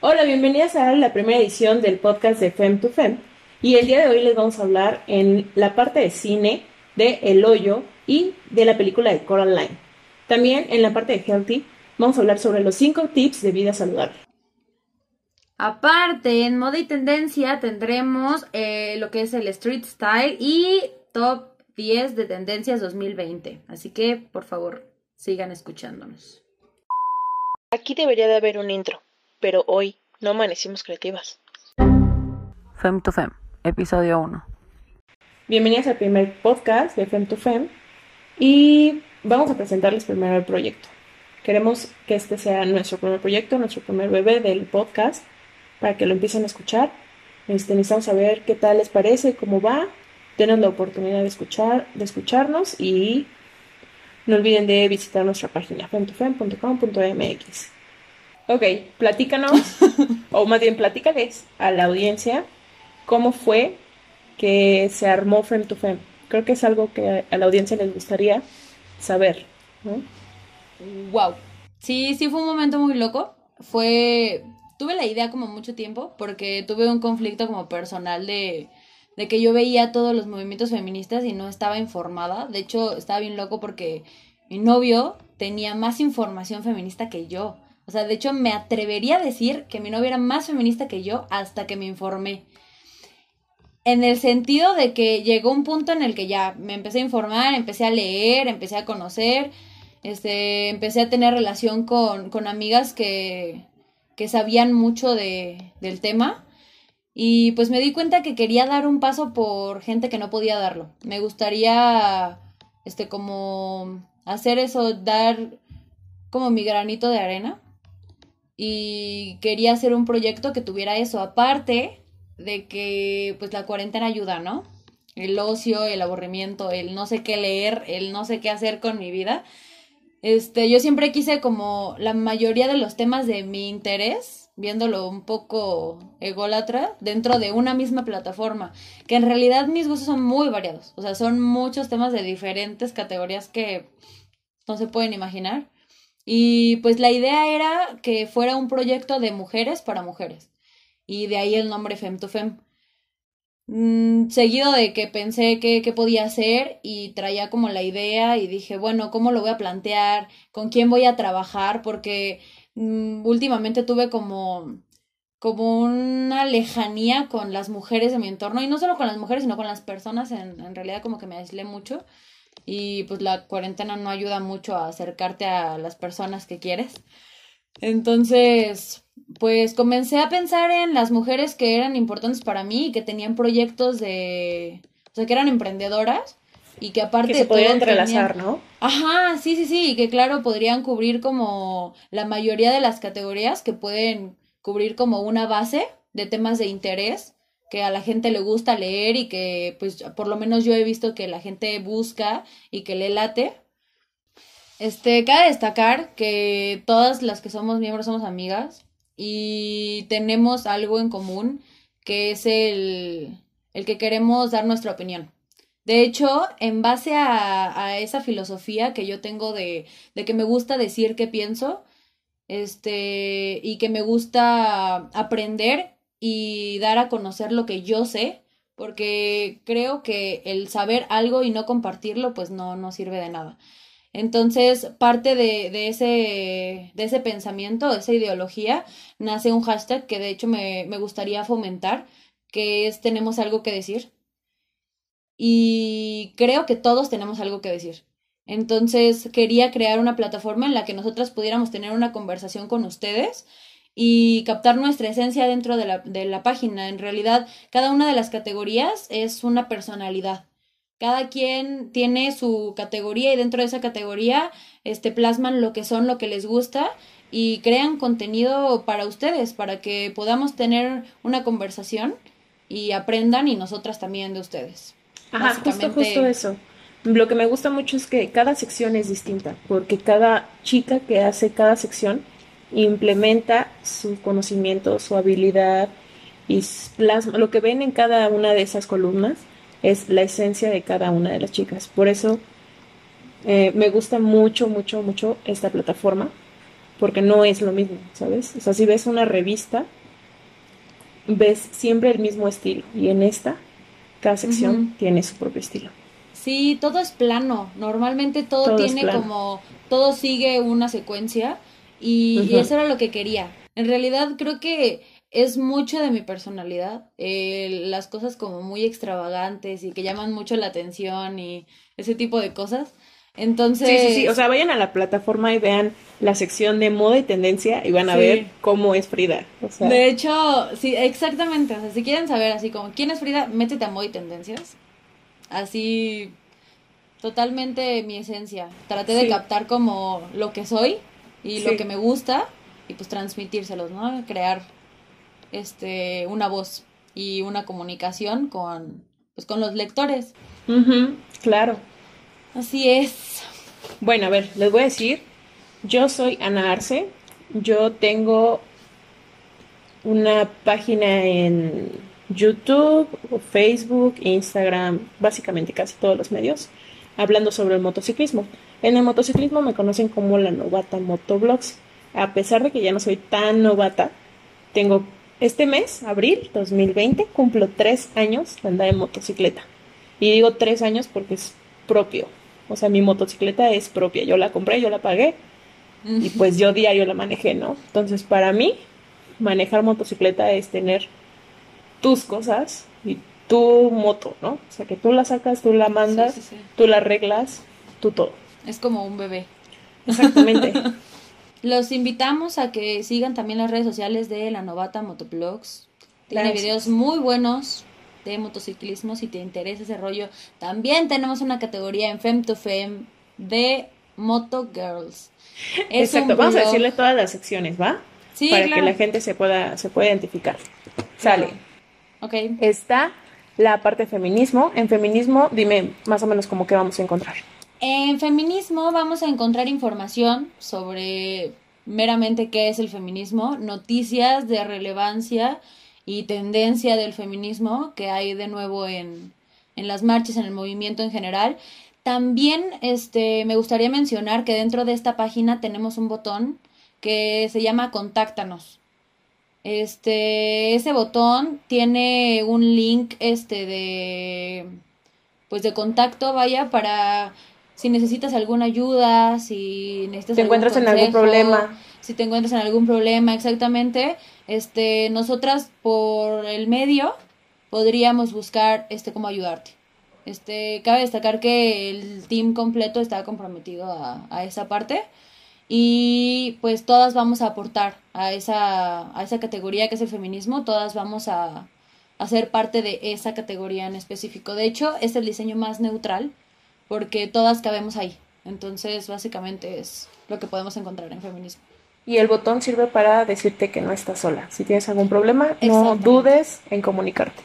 Hola, bienvenidas a la primera edición del podcast de Fem to Fem. Y el día de hoy les vamos a hablar en la parte de cine de El Hoyo y de la película de Coraline. También en la parte de Healthy vamos a hablar sobre los 5 tips de vida saludable. Aparte, en moda y tendencia tendremos eh, lo que es el street style y top 10 de tendencias 2020. Así que, por favor, sigan escuchándonos. Aquí debería de haber un intro, pero hoy no amanecimos creativas. Fem to Fem, episodio 1. Bienvenidas al primer podcast de Fem to Fem y vamos a presentarles primero el proyecto. Queremos que este sea nuestro primer proyecto, nuestro primer bebé del podcast, para que lo empiecen a escuchar. Este, necesitamos saber qué tal les parece, cómo va. Denos la oportunidad de escuchar, de escucharnos y no olviden de visitar nuestra página femtofem.com.mx. Ok, platícanos, o más bien platícales a la audiencia cómo fue que se armó Fem to Fem. Creo que es algo que a la audiencia les gustaría saber. Wow. Sí, sí fue un momento muy loco. Fue. Tuve la idea como mucho tiempo, porque tuve un conflicto como personal de, de que yo veía todos los movimientos feministas y no estaba informada. De hecho, estaba bien loco porque mi novio tenía más información feminista que yo. O sea, de hecho, me atrevería a decir que mi novio era más feminista que yo hasta que me informé. En el sentido de que llegó un punto en el que ya me empecé a informar, empecé a leer, empecé a conocer, este, empecé a tener relación con, con amigas que, que sabían mucho de, del tema. Y pues me di cuenta que quería dar un paso por gente que no podía darlo. Me gustaría, este, como hacer eso, dar como mi granito de arena. Y quería hacer un proyecto que tuviera eso. Aparte de que, pues la cuarentena ayuda, ¿no? El ocio, el aburrimiento, el no sé qué leer, el no sé qué hacer con mi vida. Este, yo siempre quise como la mayoría de los temas de mi interés, viéndolo un poco ególatra, dentro de una misma plataforma, que en realidad mis gustos son muy variados, o sea, son muchos temas de diferentes categorías que no se pueden imaginar. Y pues la idea era que fuera un proyecto de mujeres para mujeres, y de ahí el nombre Fem to Fem. Mm, seguido de que pensé qué que podía hacer y traía como la idea y dije, bueno, ¿cómo lo voy a plantear? ¿Con quién voy a trabajar? Porque mm, últimamente tuve como como una lejanía con las mujeres de mi entorno y no solo con las mujeres sino con las personas en, en realidad como que me aislé mucho y pues la cuarentena no ayuda mucho a acercarte a las personas que quieres entonces pues comencé a pensar en las mujeres que eran importantes para mí y que tenían proyectos de, o sea, que eran emprendedoras y que aparte que se podían entrelazar, ¿no? Ajá, sí, sí, sí, y que claro, podrían cubrir como la mayoría de las categorías que pueden cubrir como una base de temas de interés que a la gente le gusta leer y que pues por lo menos yo he visto que la gente busca y que le late. Este, cabe destacar que todas las que somos miembros somos amigas y tenemos algo en común que es el, el que queremos dar nuestra opinión. De hecho, en base a, a esa filosofía que yo tengo de, de, que me gusta decir qué pienso, este, y que me gusta aprender y dar a conocer lo que yo sé, porque creo que el saber algo y no compartirlo, pues no, no sirve de nada. Entonces, parte de, de, ese, de ese pensamiento, de esa ideología, nace un hashtag que de hecho me, me gustaría fomentar, que es tenemos algo que decir. Y creo que todos tenemos algo que decir. Entonces, quería crear una plataforma en la que nosotras pudiéramos tener una conversación con ustedes y captar nuestra esencia dentro de la, de la página. En realidad, cada una de las categorías es una personalidad cada quien tiene su categoría y dentro de esa categoría este plasman lo que son, lo que les gusta y crean contenido para ustedes, para que podamos tener una conversación y aprendan y nosotras también de ustedes. Ajá, justo, justo eso. Lo que me gusta mucho es que cada sección es distinta, porque cada chica que hace cada sección implementa su conocimiento, su habilidad y plasma lo que ven en cada una de esas columnas es la esencia de cada una de las chicas. Por eso eh, me gusta mucho, mucho, mucho esta plataforma. porque no es lo mismo, ¿sabes? O sea, si ves una revista, ves siempre el mismo estilo y en esta, cada sección tiene su propio estilo. Sí, todo es plano. Normalmente todo, tiene como, todo sigue una secuencia y, eso era lo que quería. En realidad creo que es mucho de mi personalidad, eh, las cosas como muy extravagantes y que llaman mucho la atención y ese tipo de cosas. Entonces, Sí, sí, sí. O sea, vayan a la plataforma y vean la sección de moda y tendencia y van a Sí. ver cómo es Frida. O sea, de hecho, sí, exactamente. O sea, si quieren saber así como quién es Frida, métete a moda y tendencias. Así, totalmente mi esencia. Traté de captar como lo que soy y lo que me gusta y pues transmitírselos, ¿no? Crear este una voz y una comunicación con pues con los lectores. claro. Así es. Bueno, a ver, les voy a decir, yo soy Ana Arce, yo tengo una página en YouTube, Facebook, Instagram, básicamente casi todos los medios, hablando sobre el motociclismo. En el motociclismo me conocen como la novata Motoblogs. A pesar de que ya no soy tan novata, tengo este mes, abril 2020, cumplo tres años de andar en motocicleta. Y digo tres años porque es propio. O sea, mi motocicleta es propia. Yo la compré, yo la pagué y pues yo diario la manejé, ¿no? Entonces, para mí, manejar motocicleta es tener tus cosas y tu moto, ¿no? O sea, que tú la sacas, tú la mandas, Sí, sí, sí. tú la arreglas, tú todo. Es como un bebé. Exactamente. Los invitamos a que sigan también las redes sociales de La Novata Motoblogs. Tiene Gracias. videos muy buenos de motociclismo si te interesa ese rollo. También tenemos una categoría en Fem to Fem de Moto Girls. Es Exacto. Vamos a decirle todas las secciones, ¿va? Sí, Para claro. que la gente se pueda, se pueda identificar. Sale. Ok. Está la parte de feminismo. En feminismo, dime más o menos como que vamos a encontrar. En feminismo vamos a encontrar información sobre meramente qué es el feminismo, noticias de relevancia y tendencia del feminismo que hay de nuevo en, en las marchas, en el movimiento en general. También este, me gustaría mencionar que dentro de esta página tenemos un botón que se llama Contáctanos. Este, ese botón tiene un link este de pues de contacto, vaya, para si necesitas alguna ayuda, si necesitas ¿Te algún encuentras en algún problema? si te encuentras en algún problema, exactamente, este, nosotras por el medio podríamos buscar este cómo ayudarte. Este, cabe destacar que el team completo está comprometido a, a esa parte y pues todas vamos a aportar a esa, a esa categoría que es el feminismo, todas vamos a, a ser parte de esa categoría en específico. De hecho, es el diseño más neutral porque todas cabemos ahí. Entonces, básicamente es lo que podemos encontrar en feminismo. Y el botón sirve para decirte que no estás sola. Si tienes algún problema, no dudes en comunicarte.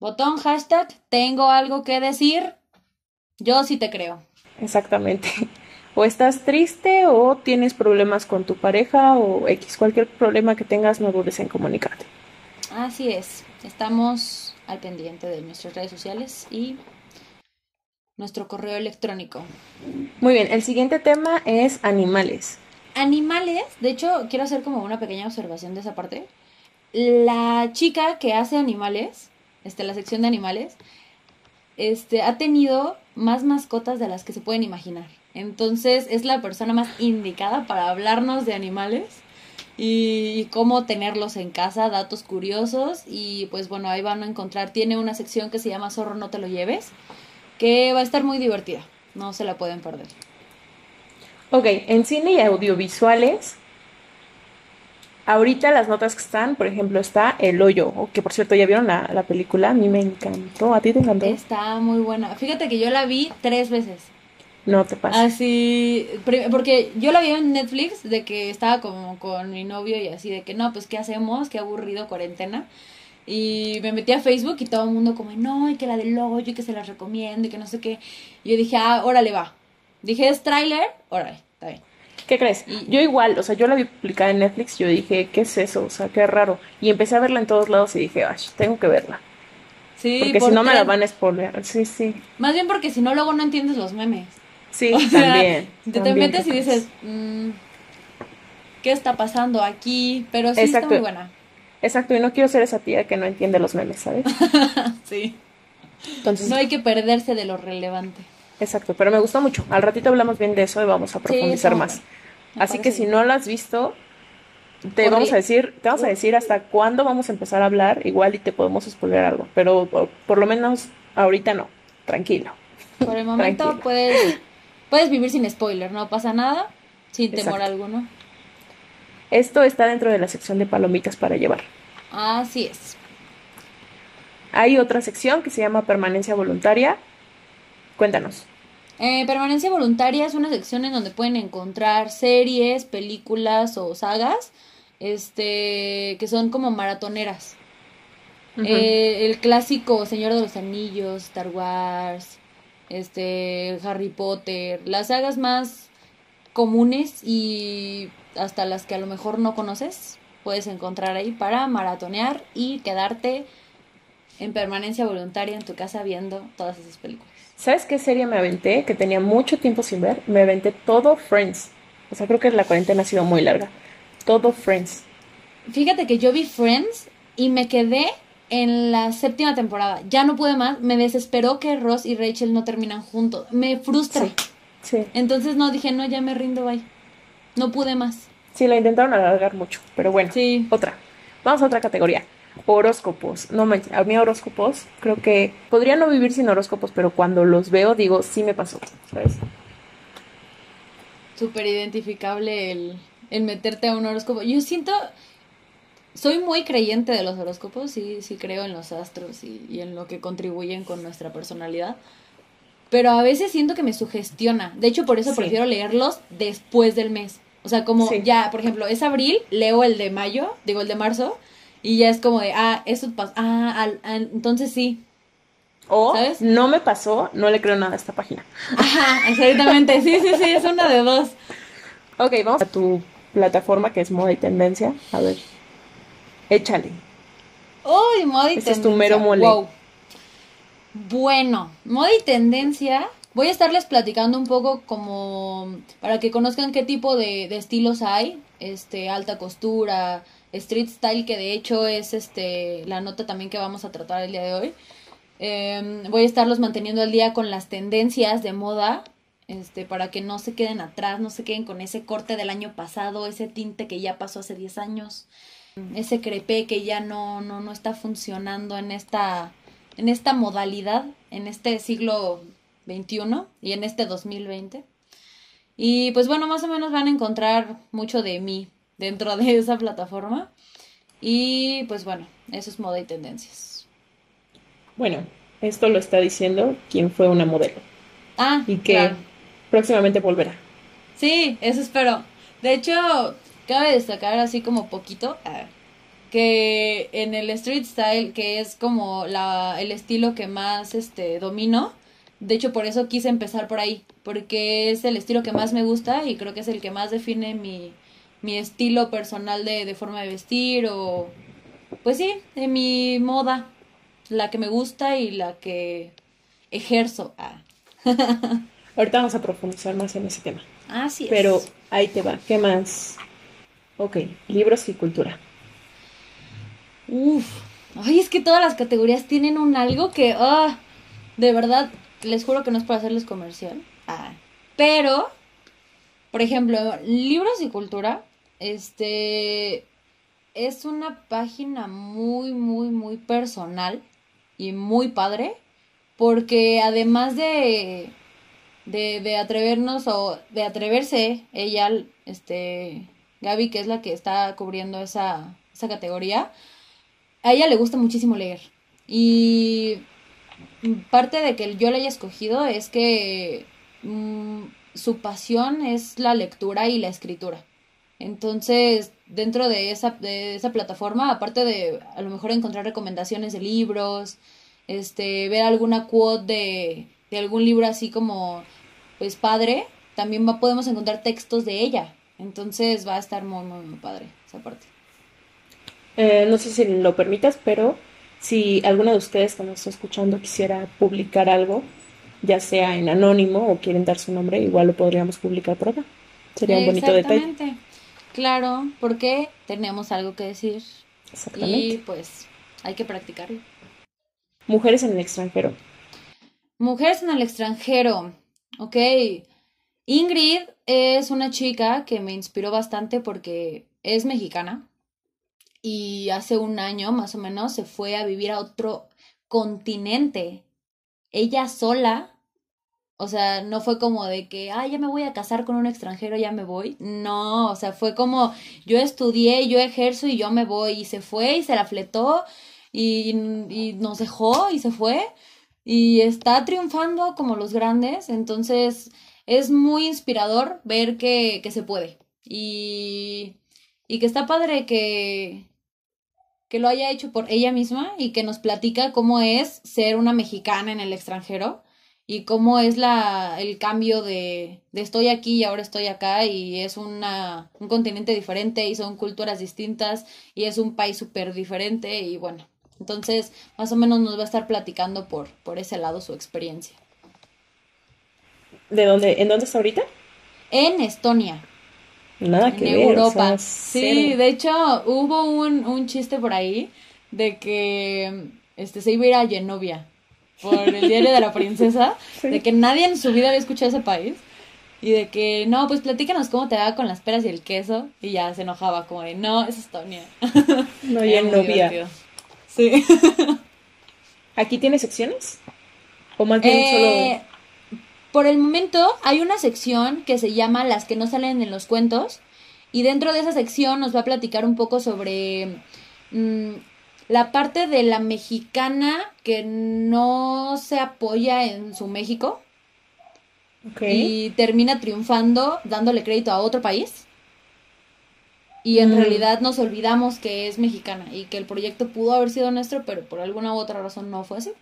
Botón, hashtag, tengo algo que decir. Yo sí te creo. Exactamente. O estás triste o tienes problemas con tu pareja o X, cualquier problema que tengas, no dudes en comunicarte. Así es. Estamos al pendiente de nuestras redes sociales y nuestro correo electrónico. Muy bien, el siguiente tema es animales. Animales, de hecho, quiero hacer como una pequeña observación de esa parte. La chica que hace animales, este, la sección de animales, este, ha tenido más mascotas de las que se pueden imaginar. Entonces es la persona más indicada para hablarnos de animales y, y cómo tenerlos en casa, datos curiosos y pues bueno, ahí van a encontrar, tiene una sección que se llama Zorro no te lo lleves, que va a estar muy divertida, no se la pueden perder. Ok, en cine y audiovisuales, ahorita las notas que están, por ejemplo, está El Hoyo, que por cierto ya vieron la, la película, a mí me encantó, ¿a ti te encantó? Está muy buena. Fíjate que yo la vi tres veces. No te pasa. Así, pri- porque yo la vi en Netflix de que estaba como con mi novio y así de que no, pues qué hacemos, qué aburrido cuarentena. Y me metí a Facebook y todo el mundo como, no, y que la del hoyo y que se la recomiendo y que no sé qué. Y yo dije, ah, órale va. Dije, es tráiler, órale, está bien. ¿Qué crees? Yo igual, o sea, yo la vi publicada en Netflix, yo dije, ¿qué es eso? O sea, qué raro. Y empecé a verla en todos lados y dije, ay, tengo que verla. Sí, Porque por si no me la van a spoilear. Sí, sí. Más bien porque si no, luego no entiendes los memes. Sí, O sea, también. Te, te metes y ¿qué dices, mm, qué está pasando aquí, pero sí está muy buena. Exacto, y no quiero ser esa tía que no entiende los memes, ¿sabes? Sí. Entonces, No hay que perderse de lo relevante. exacto, pero me gustó mucho. Al ratito hablamos bien de eso y vamos a profundizar más. Me Así que si no lo has visto, te vamos a decir, te vamos a decir hasta cuándo vamos a empezar a hablar, igual y te podemos spoiler algo, pero por, por lo menos ahorita no, tranquilo. Por el momento puedes, puedes vivir sin spoiler, no pasa nada, sin temor Exacto. alguno. Esto está dentro de la sección de palomitas para llevar. Así es. Hay otra sección que se llama permanencia voluntaria. Cuéntanos. Eh, permanencia voluntaria es una sección en donde pueden encontrar series, películas o sagas, este, que son como maratoneras. Eh, el clásico Señor de los Anillos, Star Wars, este, Harry Potter, las sagas más comunes y hasta las que a lo mejor no conoces, puedes encontrar ahí para maratonear y quedarte en permanencia voluntaria en tu casa viendo todas esas películas. ¿Sabes qué serie me aventé? Que tenía mucho tiempo sin ver. Me aventé todo Friends. O sea, creo que la cuarentena ha sido muy larga. Todo Friends. Fíjate que yo vi Friends y me quedé en la séptima temporada. Ya no pude más. Me desesperó que Ross y Rachel no terminan juntos. Me frustra. Sí. Sí. Entonces no dije, no, ya me rindo, bye. No pude más. Sí, la intentaron alargar mucho. Pero bueno. Sí. Otra. Vamos a otra categoría. Horóscopos. No manches, a mí horóscopos, creo que podría no vivir sin horóscopos, pero cuando los veo digo, sí me pasó, ¿sabes? Súper identificable el, el meterte a un horóscopo. Yo siento, soy muy creyente de los horóscopos, sí, sí creo en los astros y, y en lo que contribuyen con nuestra personalidad. Pero a veces siento que me sugestiona. De hecho, por eso Sí. prefiero leerlos después del mes. O sea, como Sí. ya, por ejemplo, es abril, leo el de mayo, digo el de marzo, y ya es como de, ah, eso pasa, ah, al- ah, entonces sí. O ¿Sabes? no me pasó, no le creo nada a esta página. Ajá, exactamente, sí, sí, sí, es una de dos. Ok, vamos a tu plataforma que es moda y tendencia. A ver, échale. Uy, moda y Ese es tendencia. tu mero mole. Wow. Bueno, moda y tendencia. Voy a estarles platicando un poco como para que conozcan qué tipo de, estilos hay. Este, alta costura, street style, que de hecho es este la nota también que vamos a tratar el día de hoy. Em, voy a estarlos manteniendo al día con las tendencias de moda. Este, para que no se queden atrás, no se queden con ese corte del año pasado, ese tinte que ya pasó hace 10 años ese crepé que ya no, no, no está funcionando en esta, en esta modalidad, en este siglo XXI y en este 2020. Y pues bueno, más o menos van a encontrar mucho de mí dentro de esa plataforma. Y pues bueno, eso es moda y tendencias. Bueno, esto lo está diciendo quien fue una modelo Ah, y que claro. próximamente volverá. Sí, eso espero. De hecho, cabe destacar así como poquito ah, que en el street style, que es como la, el estilo que más este domino, de hecho por eso quise empezar por ahí, porque es el estilo que más me gusta y creo que es el que más define mi, mi estilo personal de, de forma de vestir o pues sí, de mi moda, la que me gusta y la que ejerzo. Ah, Ahorita vamos a profundizar más en ese tema. así es. Pero ahí te va. ¿Qué más? Ok, libros y cultura. Uf, ay, es que todas las categorías tienen un algo que, ah, de verdad, les juro que no es para hacerles comercial. Ah, pero, por ejemplo, libros y cultura, este, es una página muy, muy, muy personal y muy padre, porque además de, de, de atrevernos o de atreverse ella, este, Gaby, que es la que está cubriendo esa, esa categoría, a ella le gusta muchísimo leer. Y parte de que yo la haya escogido es que mm, su pasión es la lectura y la escritura. Entonces, dentro de esa, de esa plataforma, aparte de a lo mejor encontrar recomendaciones de libros, este, ver alguna quote de, algún libro así como, pues padre, también va, podemos encontrar textos de ella. Entonces va a estar muy, muy, muy padre esa parte. Eh, no sé si lo permitas, pero si alguna de ustedes que nos está escuchando quisiera publicar algo, ya sea en anónimo o quieren dar su nombre, igual lo podríamos publicar por acá. Sería un bonito detalle. Exactamente. Claro, porque tenemos algo que decir. Exactamente. Y pues hay que practicarlo. Mujeres en el extranjero. Mujeres en el extranjero. Ok. Ingrid es una chica que me inspiró bastante porque es mexicana y hace un año más o menos se fue a vivir a otro continente. Ella sola. O sea, no fue como de que, ah, ya me voy a casar con un extranjero, ya me voy. No, o sea, fue como, yo estudié, yo ejerzo y yo me voy. Y se fue y se la fletó y, y nos dejó y se fue. Y está triunfando como los grandes. Entonces, es muy inspirador ver que, que se puede. Y, y que está padre que, que lo haya hecho por ella misma y que nos platica cómo es ser una mexicana en el extranjero y cómo es la, el cambio de, de estoy aquí y ahora estoy acá y es una, un continente diferente y son culturas distintas y es un país súper diferente y bueno, entonces más o menos nos va a estar platicando por, por ese lado su experiencia. ¿De dónde, ¿En dónde está ahorita? En Estonia. Nada que en ver. o Europa. sea, sí, cero. de hecho hubo un, un chiste por ahí de que este se iba a ir a Genovia por el diario de la princesa, Sí. de que nadie en su vida había escuchado ese país y de que no, pues platícanos cómo te va con las peras y el queso y ya se enojaba como de no, es Estonia. No, ya. Sí. ¿Aquí tiene secciones? ¿O más bien Eh, Por el momento hay una sección que se llama Las que no salen en los cuentos y dentro de esa sección nos va a platicar un poco sobre mm, la parte de la mexicana que no se apoya en su México y termina triunfando dándole crédito a otro país. Y en Mm. realidad nos olvidamos que es mexicana y que el proyecto pudo haber sido nuestro, pero por alguna u otra razón no fue así.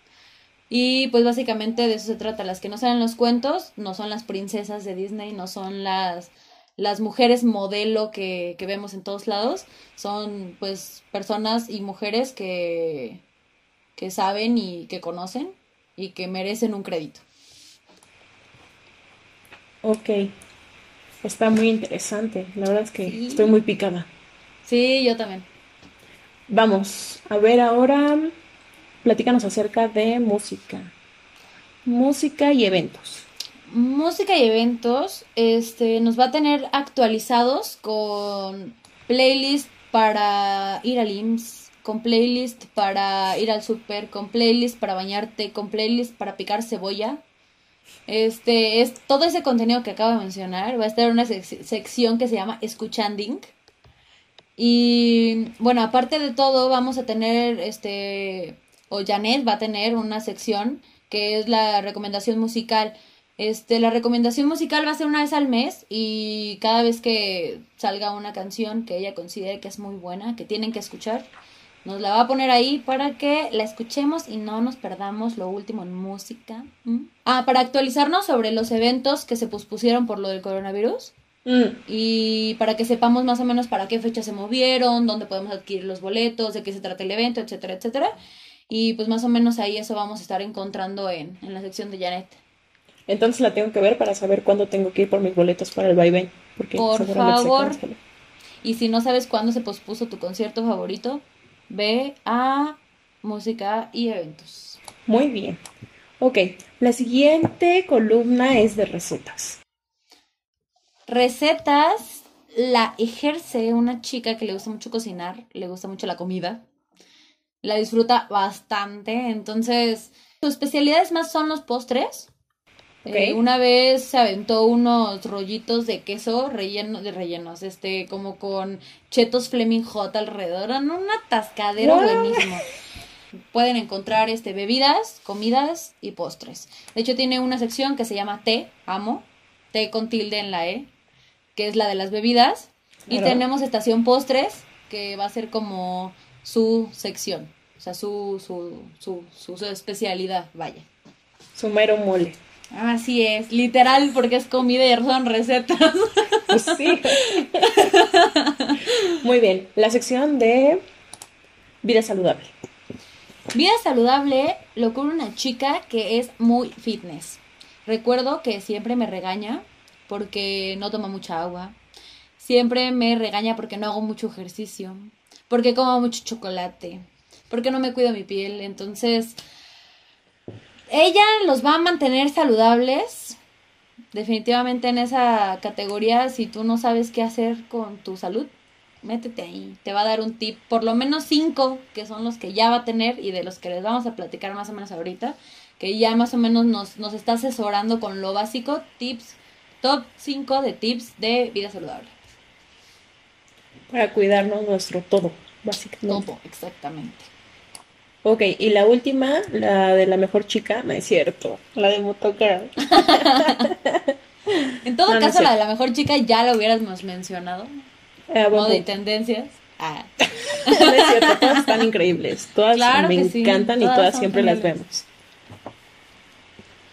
Y pues básicamente de eso se trata. Las que no salen en los cuentos no son las princesas de Disney, no son las, las mujeres modelo que, que vemos en todos lados. Son pues personas y mujeres que, que saben y que conocen y que merecen un crédito. Ok. Está muy interesante. La verdad es que Sí. estoy muy picada. Sí, yo también. Vamos, a ver ahora, platícanos acerca de música. Música y eventos. Música y eventos, este, nos va a tener actualizados con playlist para ir al IMSS, con playlist para ir al super, con playlist para bañarte, con playlist para picar cebolla. Este, es todo ese contenido que acabo de mencionar. Va a estar en una sec- sección que se llama Escuchanding. Y bueno, aparte de todo, vamos a tener, este, o Janet va a tener una sección que es la recomendación musical. Este, la recomendación musical va a ser una vez al mes y cada vez que salga una canción que ella considere que es muy buena, que tienen que escuchar, nos la va a poner ahí para que la escuchemos y no nos perdamos lo último en música. ¿Mm? Ah, para actualizarnos sobre los eventos que se pospusieron por lo del coronavirus Mm, y para que sepamos más o menos para qué fecha se movieron, dónde podemos adquirir los boletos, de qué se trata el evento, etcétera, etcétera. Y pues más o menos ahí eso vamos a estar encontrando en, en la sección de Janet. Entonces la tengo que ver para saber cuándo tengo que ir por mis boletos para el vaivén. Porque Por se favor. Y si no sabes cuándo se pospuso tu concierto favorito, ve a música y eventos. Muy bien. Ok, la siguiente columna es de recetas. Recetas la ejerce una chica que le gusta mucho cocinar, le gusta mucho la comida, la disfruta bastante, entonces sus especialidades más son los postres. Eh, una vez se aventó unos rollitos de queso relleno, de rellenos, este, como con chetos Fleming Hot alrededor, eran un atascadero What? buenísimo. Pueden encontrar este bebidas, comidas y postres. De hecho tiene una sección que se llama té, amo, té con tilde en la e, que es la de las bebidas, y tenemos estación postres, que va a ser como su sección, o sea, su su su, su, especialidad, vaya. Su mero mole. Así es, literal, porque es comida y son recetas. Pues sí. Muy bien, la sección de vida saludable. Vida saludable lo cubre una chica que es muy fitness. Recuerdo que siempre me regaña porque no toma mucha agua. siempre me regaña porque no hago mucho ejercicio, porque como mucho chocolate, porque no me cuido mi piel. Entonces, ella los va a mantener saludables. Definitivamente en esa categoría, si tú no sabes qué hacer con tu salud, métete ahí. Te va a dar un tip, por lo menos cinco, que son los que ya va a tener y de los que les vamos a platicar más o menos ahorita, que ya más o menos nos, nos está asesorando con lo básico, tips, top 5 de tips de vida saludable. Para cuidarnos nuestro todo, básicamente. Todo, exactamente. Ok, y la última, la de la mejor chica, no es cierto, la de Motogirl. en todo No, no es caso, la de la mejor chica ya lo hubiéramos mencionado. Buen Moda y punto. tendencias. Ah. No es cierto, todas están increíbles. Todas Claro me sí, encantan y todas siempre las vemos.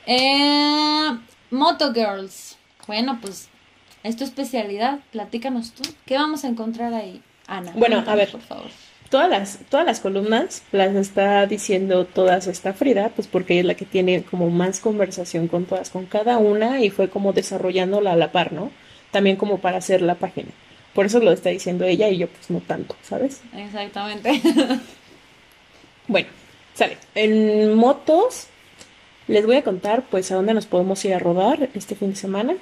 Eh, Moto Girls. Bueno, pues es tu especialidad. Platícanos tú. ¿Qué vamos a encontrar ahí, Ana? Bueno, a ver. Por favor. Todas las, todas las columnas las está diciendo todas esta Frida, pues porque ella es la que tiene como más conversación con todas, con cada una y fue como desarrollándola a la par, ¿no? También como para hacer la página. Por eso lo está diciendo ella y yo pues no tanto, ¿sabes? Exactamente. Bueno, sale. En motos les voy a contar pues a dónde nos podemos ir a rodar este fin de semana.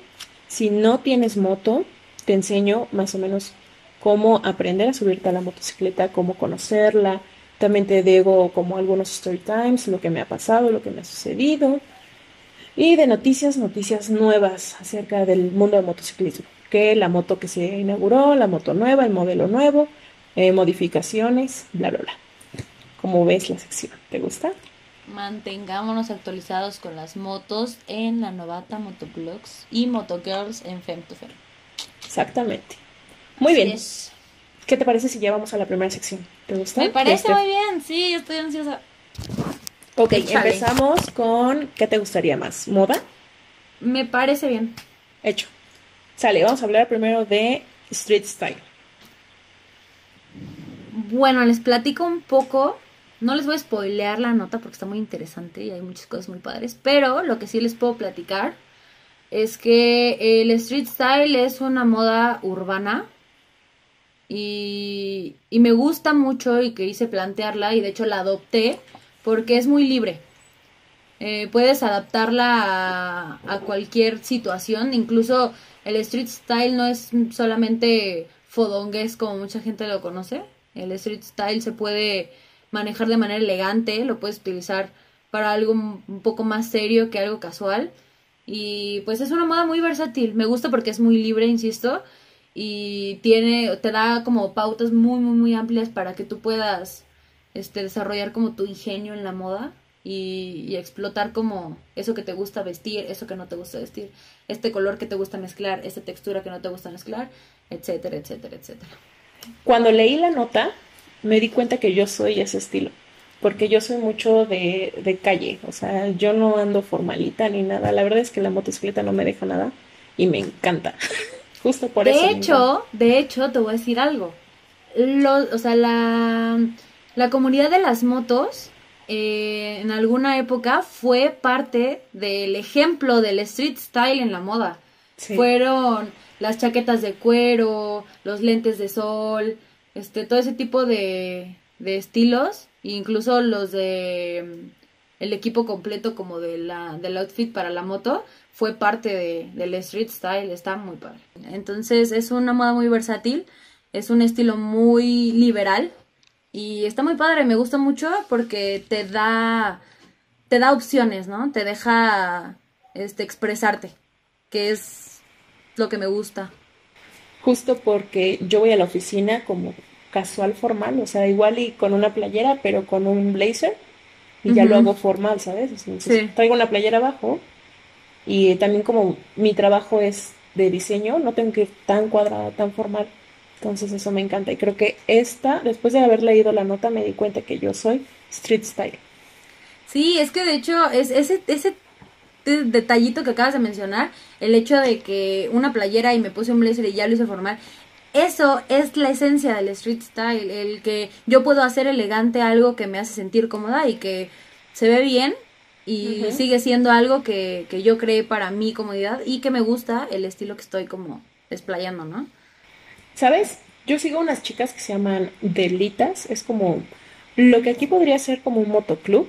Si no tienes moto, te enseño más o menos cómo aprender a subirte a la motocicleta, cómo conocerla. También te digo como algunos story times, lo que me ha pasado, lo que me ha sucedido. Y de noticias, noticias nuevas acerca del mundo del motociclismo. Que la moto que se inauguró, la moto nueva, el modelo nuevo, eh, modificaciones, bla, bla, bla. ¿Cómo ves la sección? ¿Te gusta? Mantengámonos actualizados con las motos en la Novata Motoblogs y Motogirls en Fem to Fem. Exactamente. Muy Así bien. es. ¿Qué te parece si ya vamos a la primera sección? ¿Te gusta? Me parece Este- muy bien. Sí, estoy ansiosa. Ok, Échale. empezamos con ¿qué te gustaría más? ¿Moda? Me parece bien. Hecho. Sale, vamos a hablar primero de street style. Bueno, les platico un poco. No les voy a spoilear la nota porque está muy interesante y hay muchas cosas muy padres. Pero lo que sí les puedo platicar es que el street style es una moda urbana. Y, y me gusta mucho y que hice plantearla y de hecho la adopté porque es muy libre. Eh, puedes adaptarla a, a cualquier situación, incluso el street style no es solamente fodongués como mucha gente lo conoce. El street style se puede manejar de manera elegante, lo puedes utilizar para algo un poco más serio que algo casual. Y pues es una moda muy versátil. Me gusta porque es muy libre, insisto. Y tiene, te da como pautas muy, muy, muy amplias para que tú puedas este, desarrollar como tu ingenio en la moda y, y explotar como eso que te gusta vestir, eso que no te gusta vestir, este color que te gusta mezclar, esta textura que no te gusta mezclar, etcétera, etcétera, etcétera. Cuando leí la nota, me di cuenta que yo soy ese estilo. Porque yo soy mucho de, de calle. O sea, yo no ando formalita ni nada. La verdad es que la motocicleta no me deja nada. Y me encanta. Justo por eso. de hecho, de hecho, te voy a decir algo. Lo- o sea, la, la comunidad de las motos eh, en alguna época fue parte del ejemplo del street style en la moda. Sí. Fueron las chaquetas de cuero, los lentes de sol, este, todo ese tipo de, de estilos, incluso los de mm, el equipo completo como de la, del outfit para la moto, fue parte de, del street style, está muy padre. Entonces es una moda muy versátil, es un estilo muy liberal y está muy padre, me gusta mucho porque te da, te da opciones, ¿no? Te deja este, expresarte, que es lo que me gusta. Justo porque yo voy a la oficina como casual formal, o sea, igual y con una playera, pero con un blazer y ya lo hago formal, ¿sabes? Entonces, Sí. traigo una playera abajo y también como mi trabajo es de diseño, no tengo que ir tan cuadrada, tan formal. Entonces eso me encanta y creo que esta, después de haber leído la nota, me di cuenta que yo soy street style. Sí, es que de hecho es ese, ese detallito que acabas de mencionar, el hecho de que una playera y me puse un blazer y ya lo hice formal, eso es la esencia del street style, el que yo puedo hacer elegante algo que me hace sentir cómoda y que se ve bien y sigue siendo algo que, que yo creé para mi comodidad y que me gusta el estilo que estoy como desplayando, ¿no? ¿Sabes? Yo sigo unas chicas que se llaman Delitas. Es como lo que aquí podría ser como un motoclub.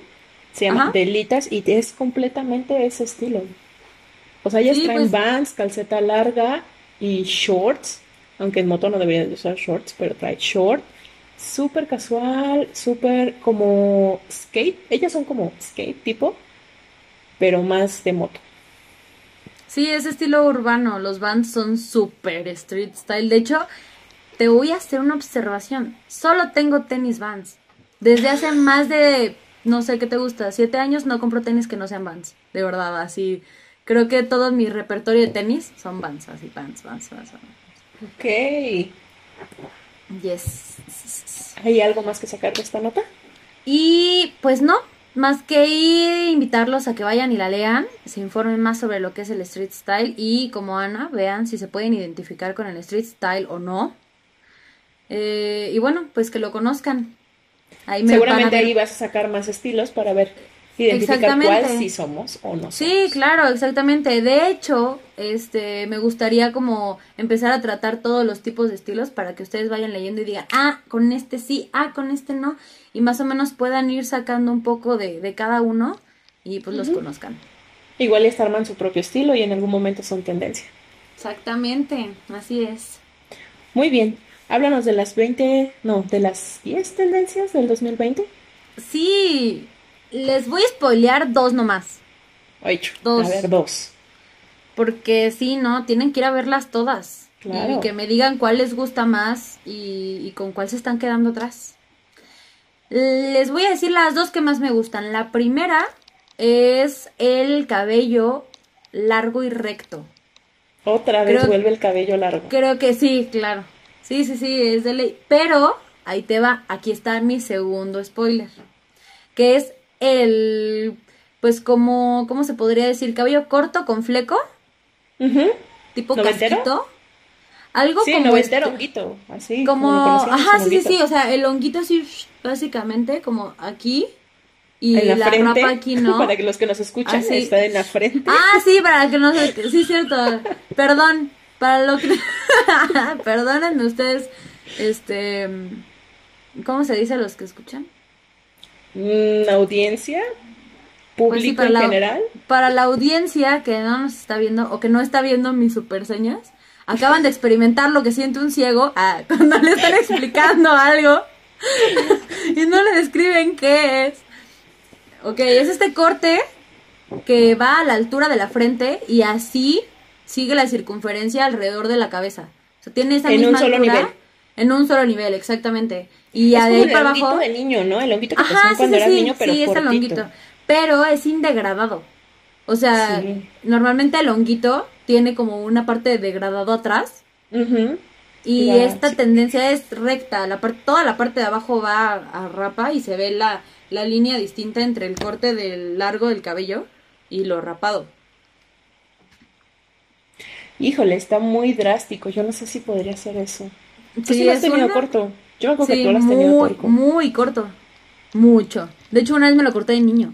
Se llama Ajá. Delitas y es completamente ese estilo. O sea, ellas Sí, traen pues- vans, calceta larga y shorts. Aunque en moto no debería de usar shorts, pero trae short. Súper casual, súper como skate. Ellas son como skate tipo, pero más de moto. Sí, es estilo urbano. Los Vans son súper street style. De hecho, te voy a hacer una observación. Solo tengo tenis Vans. Desde hace más de, no sé qué te gusta, siete años no compro tenis que no sean Vans. De verdad, así. Creo que todo mi repertorio de tenis son Vans. Así, Vans, Vans, Vans. Ok. Yes. ¿Hay algo más que sacar de esta nota? Y pues no, más que ir, invitarlos a que vayan y la lean, se informen más sobre lo que es el street style y como Ana, vean si se pueden identificar con el street style o no. Eh, y bueno, pues que lo conozcan. Ahí me van a Seguramente ahí vas a sacar más estilos para ver, identificar cuál sí somos o no Sí, somos. claro, exactamente. De hecho, este, me gustaría como empezar a tratar todos los tipos de estilos para que ustedes vayan leyendo y digan, ah, con este sí, ah, con este no, y más o menos puedan ir sacando un poco de, de cada uno y pues los conozcan. Igual y hasta arman su propio estilo y en algún momento son tendencia. Exactamente, así es. Muy bien. Háblanos de las 20, no, de las 10 tendencias del 2020. Sí, les voy a spoilear dos nomás, Ocho. Dos. A ver, dos. porque sí, ¿no? Tienen que ir a verlas todas. Claro. Y que me digan cuál les gusta más y, y con cuál se están quedando atrás. Les voy a decir las dos que más me gustan. La primera es el cabello largo y recto. Otra vez Creo- vuelve el cabello largo. Creo que sí, claro. Sí, sí, sí, es de ley. Pero, ahí te va, aquí está mi segundo spoiler. Que es el, pues como, ¿cómo se podría decir? Cabello corto con fleco, Ujú. tipo ¿Noventero? casquito. Algo Sí, como noventero, este- honguito, así. como, ajá, sí, sí, sí, o sea, el honguito así, básicamente, como aquí, y En la, la, frente, rapa aquí, ¿no? para que los que nos escuchan, Así. está en la frente. Ah, sí, para que no se... Sí, cierto. Perdón, para lo que... Perdónenme ustedes, este... ¿Cómo se dice a los que escuchan? Mm, audiencia, Pues sí, público para en la- general. Para la audiencia que no nos está viendo o que no está viendo mis super señas, acaban de experimentar lo que siente un ciego ah, cuando le están explicando algo y no le describen qué es. Ok, es este corte que va a la altura de la frente y así sigue la circunferencia alrededor de la cabeza. O sea, tiene esa En un misma solo altura nivel. en un solo nivel, exactamente. Y es de ahí el para abajo. de niño, ¿no? El honguito que te Ajá, hacían sí, cuando sí, eras sí, niño, pero sí, es el honguito. Pero es indegradado. O sea, normalmente el honguito tiene como una parte de degradado atrás Ujú. y esta tendencia es recta. La par- toda la parte de abajo va a, a rapa y se ve la, la línea distinta entre el corte del largo del cabello y lo rapado. Híjole, está muy drástico. Yo no sé si podría hacer eso. Tú sí, Sí, lo has tenido una- corto. Yo me acuerdo Sí, que tú lo has tenido muy, corto. muy corto. Mucho. De hecho, una vez me lo corté de niño.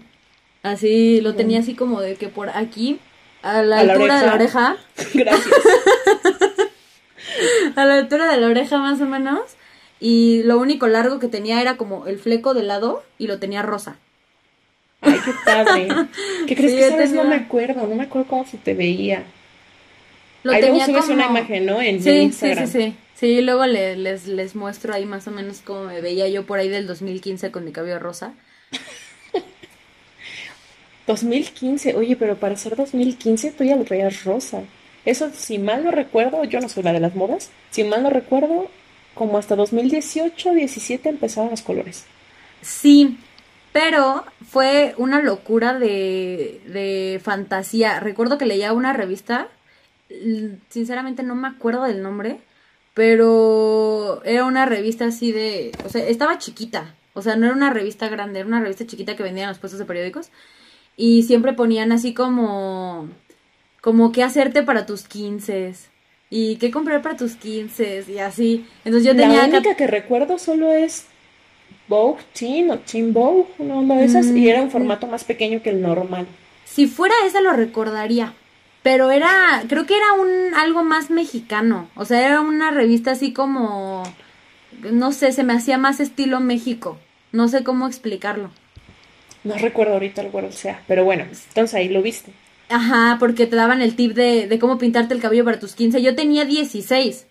Así, lo tenía así como de que por aquí, a la A la altura de la oreja. Gracias. a la altura de la oreja más o menos. Y lo único largo que tenía era como el fleco de lado y lo tenía rosa. Ay, qué padre. ¿Qué crees Sí, que esa vez no me acuerdo? No me acuerdo cómo se te veía. Lo Ahí luego tenía subes como... una imagen, ¿no? En Sí, sí, Instagram. sí, sí. Sí, luego le- les, les muestro ahí más o menos cómo me veía yo por ahí del 2015 con mi cabello rosa. 2015, oye, pero para ser 2015 tú ya lo traías rosa. Eso, si mal no recuerdo, yo no soy la de las modas, si mal no recuerdo, como hasta 2018, 17 empezaron los colores. Sí, pero fue una locura de, de fantasía. Recuerdo que leía una revista, sinceramente no me acuerdo del nombre, pero era una revista así de, o sea, estaba chiquita, o sea, no era una revista grande, era una revista chiquita que vendían en los puestos de periódicos y siempre ponían así como, como qué hacerte para tus 15 y qué comprar para tus 15 y así. Entonces yo tenía La única que recuerdo solo es Vogue Teen o Teen Vogue, una onda de esas, y era un formato más pequeño que el normal. Si fuera esa lo recordaría. Pero era, creo que era un algo más mexicano. O sea, era una revista así como, no sé, se me hacía más estilo México. No sé cómo explicarlo. No recuerdo ahorita el cual sea, pero bueno, entonces ahí lo viste. Ajá, porque te daban el tip de, de cómo pintarte el cabello para tus 15. Yo tenía 16.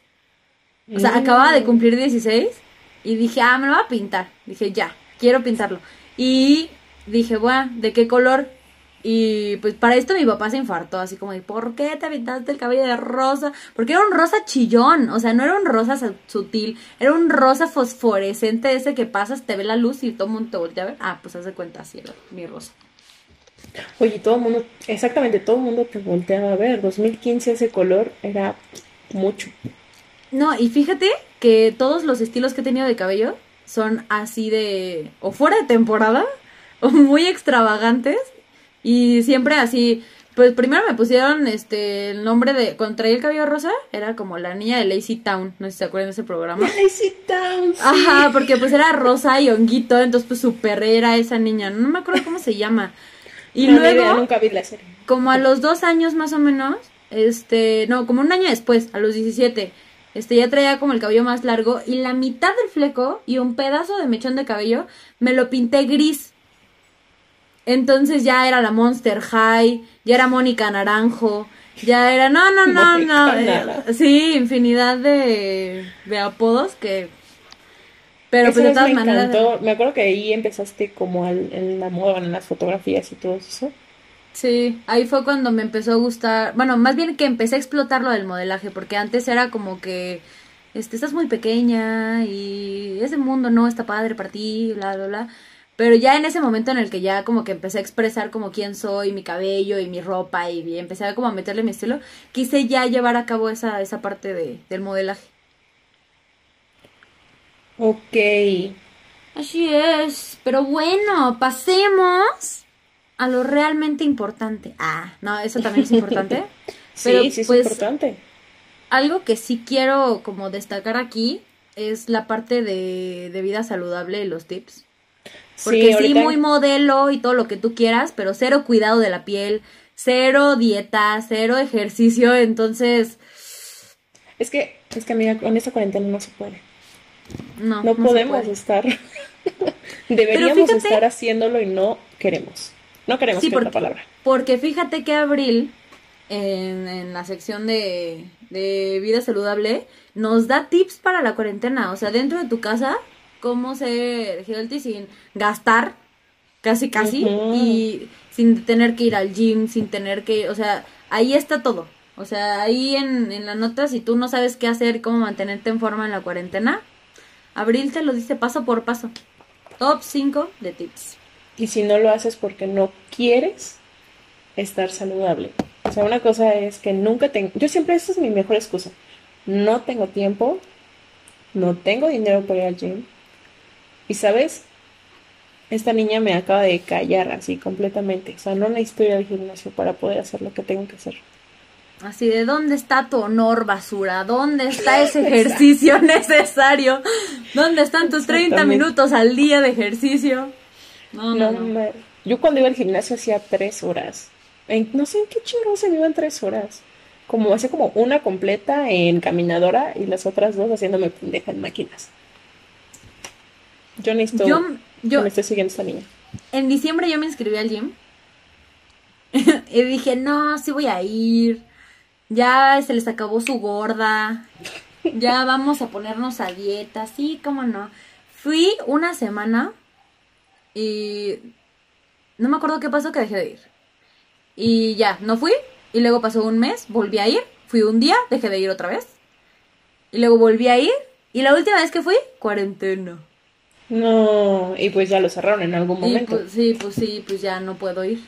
O sea, Mm. acababa de cumplir 16 y dije, ah, me lo voy a pintar. Dije, ya, quiero pintarlo. Y dije, bueno, ¿de qué color? Y pues para esto mi papá se infartó, así como de, ¿por qué te pintaste el cabello de rosa? Porque era un rosa chillón, o sea, no era un rosa su- sutil, era un rosa fosforescente ese que pasas, te ve la luz y todo el mundo te voltea a ver. Ah, pues haz de cuenta, así era mi rosa. Oye, todo el mundo, exactamente todo el mundo te volteaba a ver. 2015 ese color era mucho. No, y fíjate que todos los estilos que he tenido de cabello son así de o fuera de temporada o muy extravagantes y siempre así pues primero me pusieron este el nombre de cuando traía el cabello rosa era como la niña de Lazy Town, no sé si se acuerdan de ese programa. Lazy Town, sí. Ajá, porque pues era rosa y honguito, entonces pues super era esa niña, no me acuerdo cómo se llama. Y No, luego idea, nunca vi la serie. como a los dos años más o menos, este, no, como un año después, a los 17, este, ya traía como el cabello más largo y la mitad del fleco y un pedazo de mechón de cabello me lo pinté gris. Entonces ya era la Monster High, ya era Mónica Naranjo, ya era, no, no, no, no, eh, sí, infinidad de, de apodos que, pero pues de todas me maneras. encantó. Me acuerdo que ahí empezaste como al- en la moda, en las fotografías y todo eso. Sí, ahí fue cuando me empezó a gustar, bueno, más bien que empecé a explotar lo del modelaje, porque antes era como que, este, estás muy pequeña y ese mundo no está padre para ti, bla, bla, bla. Pero ya en ese momento en el que ya como que empecé a expresar como quién soy, mi cabello y mi ropa y empecé a como a meterle mi estilo, quise ya llevar a cabo esa, esa parte de, del modelaje. Ok. Así es, pero bueno, pasemos a lo realmente importante. Ah, no, eso también es importante. Sí, Pero, sí es pues, importante. Algo que sí quiero como destacar aquí es la parte de, de vida saludable y los tips. Porque sí, muy modelo y todo lo que tú quieras, pero cero cuidado de la piel, cero dieta, cero ejercicio, entonces Es que, es que amiga, con esta cuarentena no se puede. no, No, podemos puede. estar. Deberíamos fíjate- estar haciéndolo y no queremos. No queremos Sí, que es la porque- palabra. Porque fíjate que Abril, en, en la sección de, de vida saludable, nos da tips para la cuarentena. O sea, dentro de tu casa, cómo ser healthy sin gastar, casi casi, y sin tener que ir al gym, sin tener que, o sea, ahí está todo. O sea, ahí en, en la nota, si tú no sabes qué hacer cómo mantenerte en forma en la cuarentena, Abril te lo dice paso por paso. Top 5 de tips. Y si no lo haces porque no quieres estar saludable. O sea, una cosa es que nunca tengo... Yo siempre, esa es mi mejor excusa. No tengo tiempo, no tengo dinero para ir al gym. Y sabes, esta niña me acaba de callar así completamente. O sea, no necesito ir al gimnasio para poder hacer lo que tengo que hacer. Así de dónde está tu honor, basura, dónde está ese ejercicio necesario, dónde están tus 30 Exactamente. minutos al día de ejercicio. No, no, No, Yo cuando iba al gimnasio hacía tres horas. En- no sé en qué chingados se me iban tres horas. Como hacía como una completa en caminadora y las otras dos haciéndome pendeja en máquinas. Yo necesito Yo, que yo, me esté siguiendo esta niña. en diciembre yo me inscribí al gym y dije, no, sí voy a ir. Ya se les acabó su gorda. Ya vamos a ponernos a dieta. Sí, cómo no. Fui una semana y no me acuerdo qué pasó que dejé de ir. Y ya, no fui. Y luego pasó un mes, volví a ir. Fui un día, dejé de ir otra vez. Y luego volví a ir. Y la última vez que fui, cuarentena. No, y pues ya lo cerraron en algún Y momento. pues sí, pues sí, pues ya no puedo ir.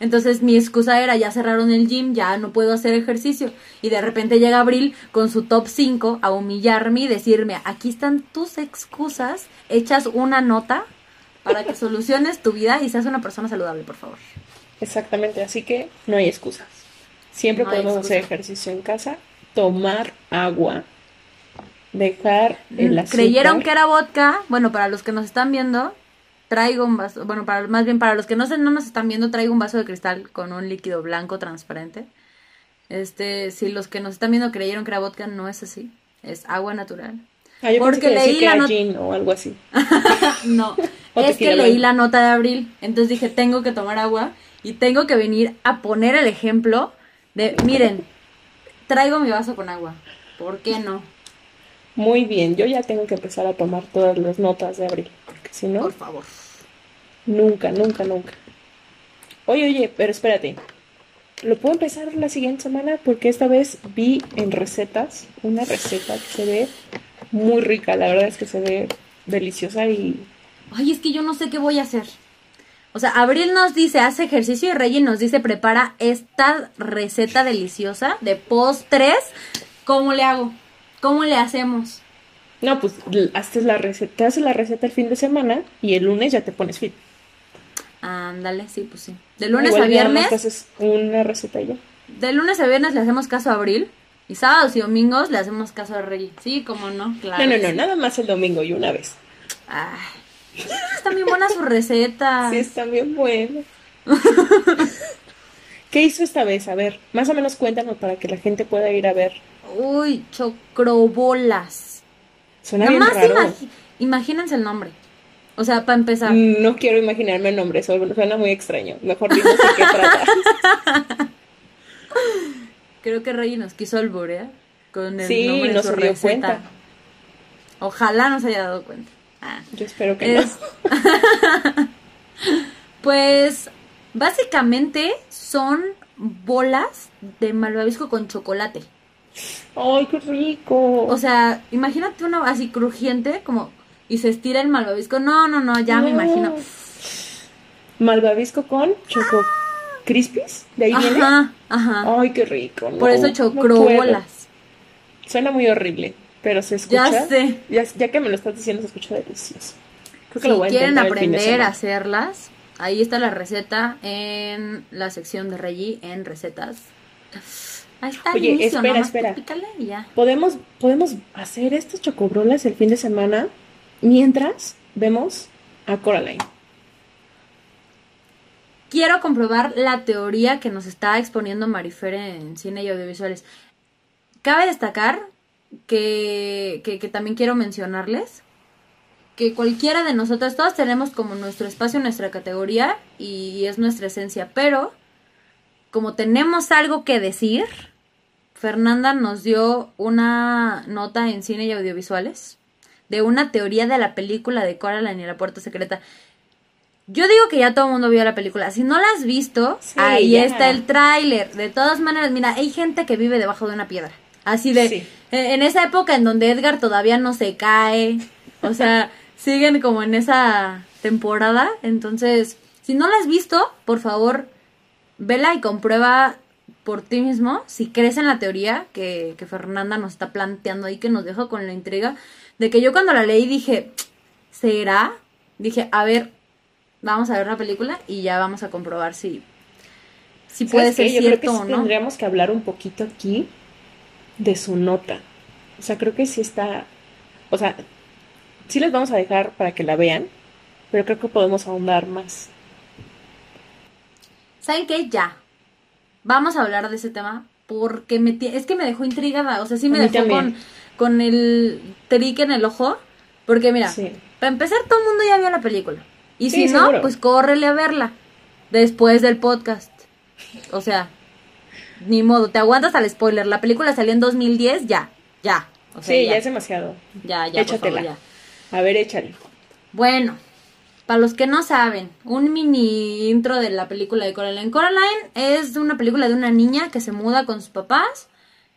Entonces mi excusa era, ya cerraron el gym, ya no puedo hacer ejercicio. Y de repente llega Abril con su top 5 a humillarme y decirme, aquí están tus excusas, echas una nota para que soluciones tu vida y seas una persona saludable, por favor. Exactamente, así que no hay excusas. Siempre No podemos hacer ejercicio en casa, tomar agua, dejar el azúcar. Mm, ¿Creyeron que era vodka? Bueno, para los que nos están viendo, traigo un vaso, bueno, para, más bien para los que no, se, no nos están viendo, traigo un vaso de cristal con un líquido blanco transparente. Este, si los que nos están viendo creyeron que era vodka, no es así. Es agua natural. Ah, yo Porque pensé que leí que la gin o algo así. No, es que leí la nota de abril, entonces dije, tengo que tomar agua y tengo que venir a poner el ejemplo de, miren, traigo mi vaso con agua, ¿por qué no? Muy bien, yo ya tengo que empezar a tomar todas las notas de abril, porque si no, Por favor. nunca, nunca, nunca. Oye, oye, pero espérate. ¿Lo puedo empezar la siguiente semana? Porque esta vez vi en recetas una receta que se ve muy rica. La verdad es que se ve deliciosa y Ay, es que yo no sé qué voy a hacer. O sea, Abril nos dice, hace ejercicio y Reyes nos dice, prepara esta receta deliciosa de postres. ¿Cómo le hago? ¿Cómo le hacemos? No, pues haces la receta, te haces la receta el fin de semana y el lunes ya te pones fit. Ándale, sí, pues sí. De lunes Igual a viernes, te haces una receta ya. de lunes a viernes le hacemos caso a Abril. Y sábados y domingos le hacemos caso a Reyes. Sí, cómo no, claro. No, no, no, sí. nada más el domingo y una vez. Ay, están bien buenas sus recetas. Sí, está bien bueno. ¿Qué hizo esta vez? A ver, más o menos cuéntanos para que la gente pueda ir a ver. Uy, chocrobolas. Suena Nada bien más raro. imagi- imagínense el nombre. O sea, para empezar. No quiero imaginarme el nombre, eso suena muy extraño. Mejor de qué trata. Creo que Rey nos quiso alborear con el Sí, nombre de no su se dio cuenta. Ojalá no se haya dado cuenta. Ah. Yo espero que Es- Pues básicamente son bolas de malvavisco con chocolate. No. ¡Ay, qué rico! O sea, imagínate una así crujiente como y se estira el malvavisco. No, no, no, ya me No. imagino. Malvavisco con choco crispies, de ahí viene. Ajá, ajá. Ay, qué rico. no, Por eso no chocrobolas. puedo. Suena muy horrible, pero se escucha. Ya sé. Ya, ya que me lo estás diciendo, se escucha delicioso. Creo que Si lo voy a quieren aprender a hacerlas, ahí está la receta en la sección de Reggie en recetas. Ahí está Oye, inicio, espera, espera. y ya. Podemos, podemos hacer estos chocobrolas el fin de semana mientras vemos a Coraline. Quiero comprobar la teoría que nos está exponiendo Marifer en cine y audiovisuales. Cabe destacar que, que, que también quiero mencionarles que cualquiera de nosotros, todos tenemos como nuestro espacio, nuestra categoría y es nuestra esencia, pero como tenemos algo que decir, Fernanda nos dio una nota en cine y audiovisuales de una teoría de la película de Coraline y la puerta secreta. Yo digo que ya todo el mundo vio la película. Si no la has visto, Sí, ahí está el tráiler. De todas maneras, mira, hay gente que vive debajo de una piedra. Así de, Sí. eh, en esa época en donde Edgar todavía no se cae. O sea, siguen como en esa temporada. Entonces, si no la has visto, por favor, vela y comprueba por ti mismo si crees en la teoría que, que Fernanda nos está planteando ahí, que nos deja con la intriga. De que yo cuando la leí dije, ¿será? Dije, a ver, vamos a ver la película y ya vamos a comprobar si, si puede ¿Sabes ser? Yo creo que cierto sí o no. tendríamos que hablar un poquito aquí de su nota. O sea, creo que sí está. O sea, sí les vamos a dejar para que la vean, pero creo que podemos ahondar más. ¿Saben qué? Ya. Vamos a hablar de ese tema porque me es que me dejó intrigada. O sea, sí me dejó con, el trick en el ojo. Porque mira, Sí. para empezar, todo el mundo ya vio la película. Y Sí, si no, seguro. pues córrele a verla después del podcast. O sea, ni modo, te aguantas al spoiler. La película salió en 2010, ya, ya. O sea, Sí, ya, ya es demasiado. ya, ya, por favor, Échatela. ya. A ver, échale. Bueno, para los que no saben, un mini intro de la película de Coraline. Coraline es una película de una niña que se muda con sus papás,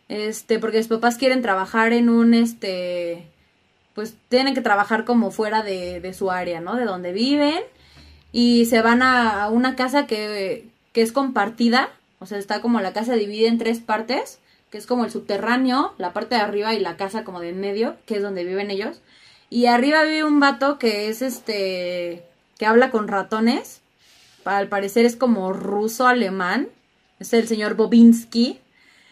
este, porque sus papás quieren trabajar en un, este, pues tienen que trabajar como fuera de, su área, ¿no? De donde viven y se van a, a una casa que, que es compartida, o sea, está como la casa dividida en tres partes, que es como el subterráneo, la parte de arriba y la casa como de en medio, que es donde viven ellos. Y arriba vive un vato que es este, que habla con ratones, al parecer es como ruso-alemán, es el señor Bobinsky.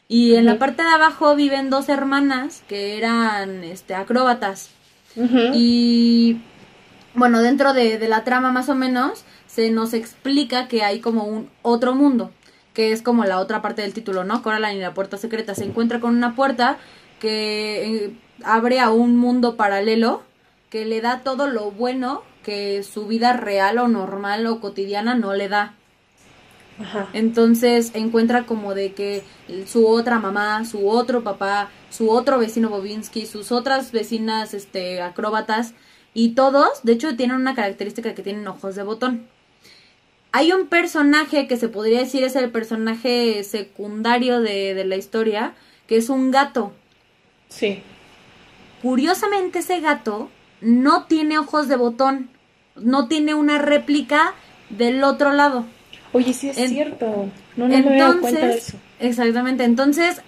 Y en la parte de abajo viven dos hermanas que eran este, acróbatas. Y bueno, dentro de, de la trama más o menos se nos explica que hay como un otro mundo, que es como la otra parte del título, ¿no? Coraline y la puerta secreta. Se encuentra con una puerta que eh, abre a un mundo paralelo que le da todo lo bueno que su vida real o normal o cotidiana no le da. Ajá. Entonces encuentra como de que su otra mamá, su otro papá, su otro vecino Bobinsky, sus otras vecinas este acróbatas y todos, de hecho, tienen una característica que tienen ojos de botón. Hay un personaje que se podría decir es el personaje secundario de, de la historia, que es un gato. Sí. Curiosamente ese gato no tiene ojos de botón, no tiene una réplica del otro lado. Oye, sí es En- cierto. No, no me había dado cuenta de Entonces, eso. exactamente, entonces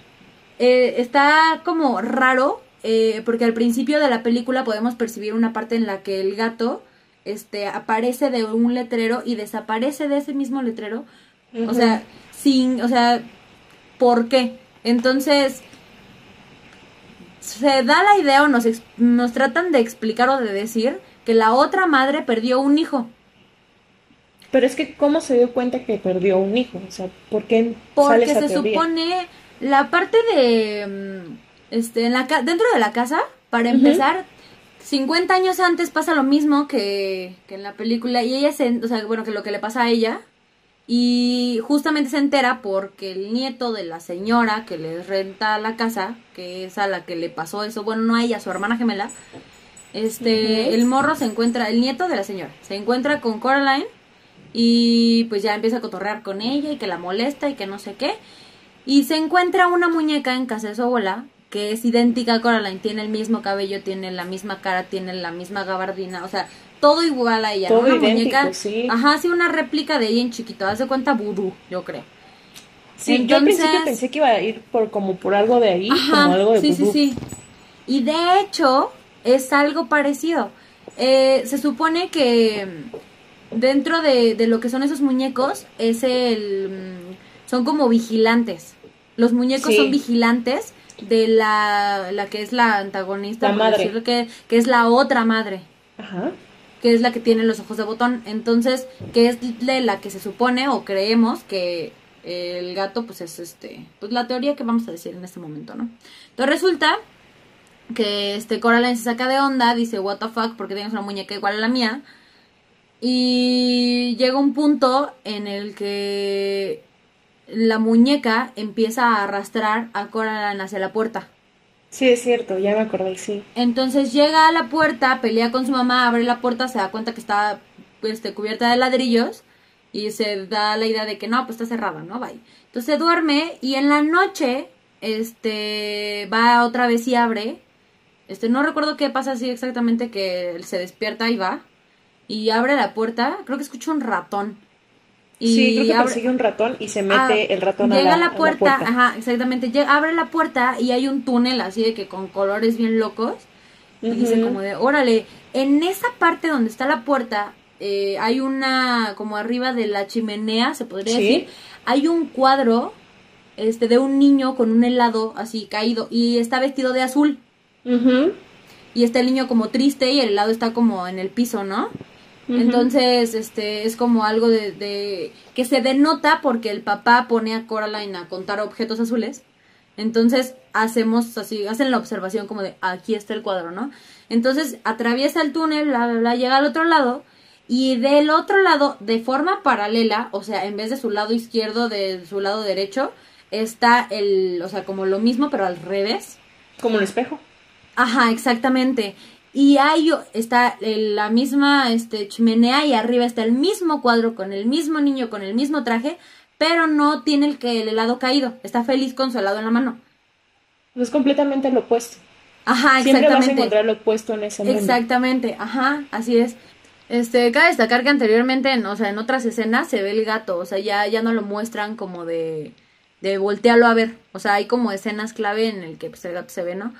eh, está como raro eh, porque al principio de la película podemos percibir una parte en la que el gato este aparece de un letrero y desaparece de ese mismo letrero, o sea, sin, o sea, ¿por qué? Entonces se da la idea o nos, nos tratan de explicar o de decir que la otra madre perdió un hijo. Pero es que, ¿cómo se dio cuenta que perdió un hijo? O sea, ¿por qué sale Porque esa se teoría? supone la parte de mm, este en la dentro de la casa, para empezar, 50 años antes pasa lo mismo que, que en la película y ella se, o sea, bueno, que lo que le pasa a ella y justamente se entera porque el nieto de la señora que le renta la casa, que es a la que le pasó eso, bueno, no a ella, a su hermana gemela, este, el morro se encuentra, el nieto de la señora, se encuentra con Coraline y pues ya empieza a cotorrear con ella y que la molesta y que no sé qué. Y se encuentra una muñeca en casa de su abuela que es idéntica a Coraline, tiene el mismo cabello, tiene la misma cara, tiene la misma gabardina, o sea, todo igual a ella. Todo una idéntico, muñeca, sí. ajá, sí, una réplica de ella en chiquito, haz de cuenta vudú, yo creo. Sí, yo al Entonces- principio pensé que iba a ir por como por algo de ahí, Ajá, como algo de sí, sí, vudú. sí. Y de hecho, es algo parecido. Eh, se supone que mm, dentro de, de lo que son esos muñecos, es el. mm, Son como vigilantes. Los muñecos Sí. son vigilantes de la, la que es la antagonista, La por madre. decirlo, que, que es la otra madre Ajá. Que es la que tiene los ojos de botón. Entonces, que es de la que se supone o creemos que el gato, pues es este, pues la teoría que vamos a decir en este momento, ¿no? Entonces resulta que este Coraline se saca de onda, dice, what the fuck, porque tienes una muñeca igual a la mía. Y llega un punto en el que la muñeca empieza a arrastrar a Coraline hacia la puerta. Sí, es cierto, ya me acordé, sí. Entonces llega a la puerta, pelea con su mamá, abre la puerta, se da cuenta que está este, cubierta de ladrillos y se da la idea de que no, pues está cerrada, ¿no? Bye. Entonces duerme y en la noche este va otra vez y abre. Este no recuerdo qué pasa así exactamente que se despierta y va y abre la puerta, creo que escucha un ratón. Y sí, creo que abre- persigue un ratón y se mete Ah, el ratón llega a la, a la puerta, ajá, exactamente, llega- abre la puerta y hay un túnel así de que con colores bien locos. Y dice como de, órale, en esa parte donde está la puerta, eh, hay una, como arriba de la chimenea, se podría Sí. decir, hay un cuadro este de un niño con un helado así caído y está vestido de azul. Ujú. Y está el niño como triste y el helado está como en el piso, ¿no? Entonces, este, es como algo de, de- que se denota porque el papá pone a Coraline a contar objetos azules. Entonces, hacemos así, hacen la observación como de, aquí está el cuadro, ¿no? Entonces, atraviesa el túnel, bla, bla, bla, llega al otro lado, y del otro lado, de forma paralela, o sea, en vez de su lado izquierdo, de su lado derecho, está el, o sea, como lo mismo, pero al revés. Como un espejo. Ajá, exactamente. Y ahí está el- la misma este, chimenea y arriba está el mismo cuadro con el mismo niño, con el mismo traje, pero no tiene el que el helado caído. Está feliz con su helado en la mano. Es completamente lo opuesto. Ajá, Siempre vas a exactamente. encontrar lo opuesto en ese mundo. Exactamente, ajá, así es. Este, cabe destacar que anteriormente, en, o sea, en otras escenas se ve el gato, o sea, ya, ya no lo muestran como de, de voltearlo a ver. O sea, hay como escenas clave en el que pues, el gato se ve, ¿no?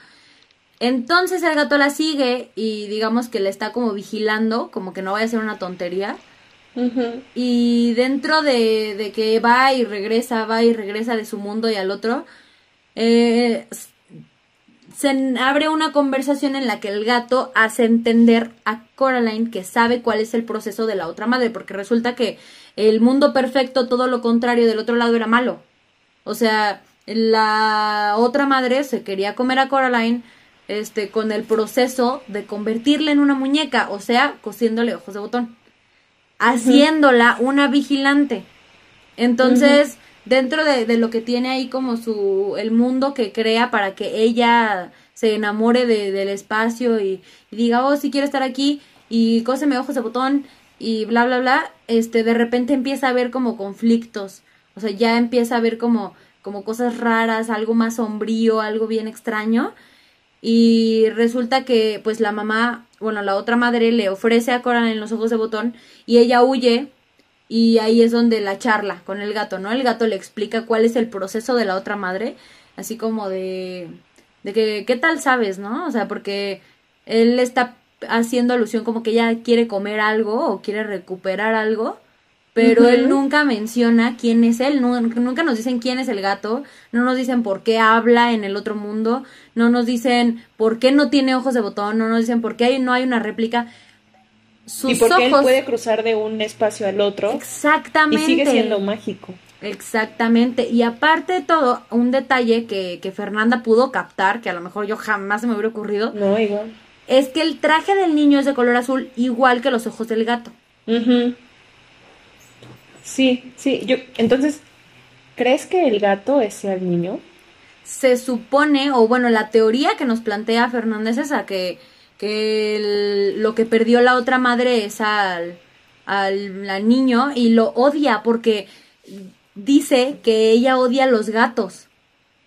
Entonces el gato la sigue y digamos que le está como vigilando, como que no vaya a ser una tontería. Y dentro de, de que va y regresa, va y regresa de su mundo y al otro, eh, se abre una conversación en la que el gato hace entender a Coraline que sabe cuál es el proceso de la otra madre, porque resulta que el mundo perfecto, todo lo contrario del otro lado era malo. O sea, la otra madre se quería comer a Coraline este con el proceso de convertirla en una muñeca, o sea, cosiéndole ojos de botón, haciéndola una vigilante. Entonces, dentro de, de, lo que tiene ahí como su el mundo que crea para que ella se enamore de, del espacio y, diga, oh, si quiero estar aquí y cóseme ojos de botón y bla, bla, bla, este, de repente empieza a ver como conflictos, o sea, ya empieza a ver como, como cosas raras, algo más sombrío, algo bien extraño, y resulta que pues la mamá, bueno, la otra madre le ofrece a Coraline los ojos de botón y ella huye y ahí es donde la charla con el gato, ¿no? El gato le explica cuál es el proceso de la otra madre, así como de, de que, ¿qué tal sabes, no? O sea, porque él está haciendo alusión como que ella quiere comer algo o quiere recuperar algo, pero uh -huh. él nunca menciona quién es él, nunca nos dicen quién es el gato, no nos dicen por qué habla en el otro mundo, no nos dicen por qué no tiene ojos de botón, no nos dicen por qué no hay una réplica sus y porque ojos... él puede cruzar de un espacio al otro. Exactamente. Y sigue siendo mágico. Exactamente. Y aparte de todo, un detalle que, que Fernanda pudo captar, que a lo mejor yo jamás se me hubiera ocurrido. No, igual. Es que el traje del niño es de color azul, igual que los ojos del gato. Uh -huh. Sí, sí. Yo, entonces, ¿crees que el gato es el niño? Se supone, o bueno, la teoría que nos plantea Fernanda es esa, que que el, lo que perdió la otra madre es al, al, al, niño y lo odia porque dice que ella odia a los gatos.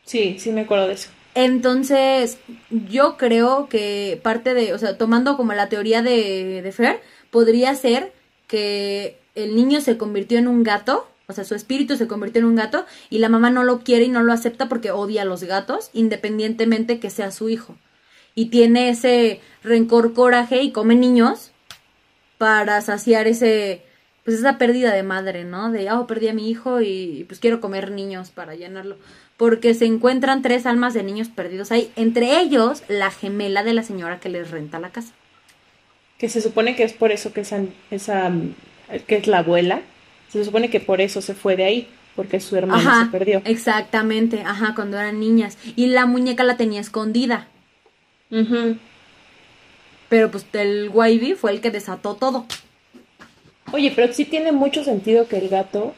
Sí, sí me acuerdo de eso. Entonces, yo creo que parte de, o sea, tomando como la teoría de, de Fer, podría ser que el niño se convirtió en un gato, o sea, su espíritu se convirtió en un gato y la mamá no lo quiere y no lo acepta porque odia a los gatos, independientemente que sea su hijo y tiene ese rencor, coraje y come niños para saciar ese pues esa pérdida de madre, ¿no? De, oh, perdí a mi hijo y pues quiero comer niños para llenarlo. Porque se encuentran tres almas de niños perdidos ahí, entre ellos la gemela de la señora que les renta la casa. Que se supone que es por eso que esa, esa que es la abuela, se supone que por eso se fue de ahí, porque su hermana ajá, se perdió. Exactamente, ajá, cuando eran niñas. Y la muñeca la tenía escondida. Uh -huh. Pero pues el Wavy fue el que desató todo. Oye, pero sí tiene mucho sentido que el gato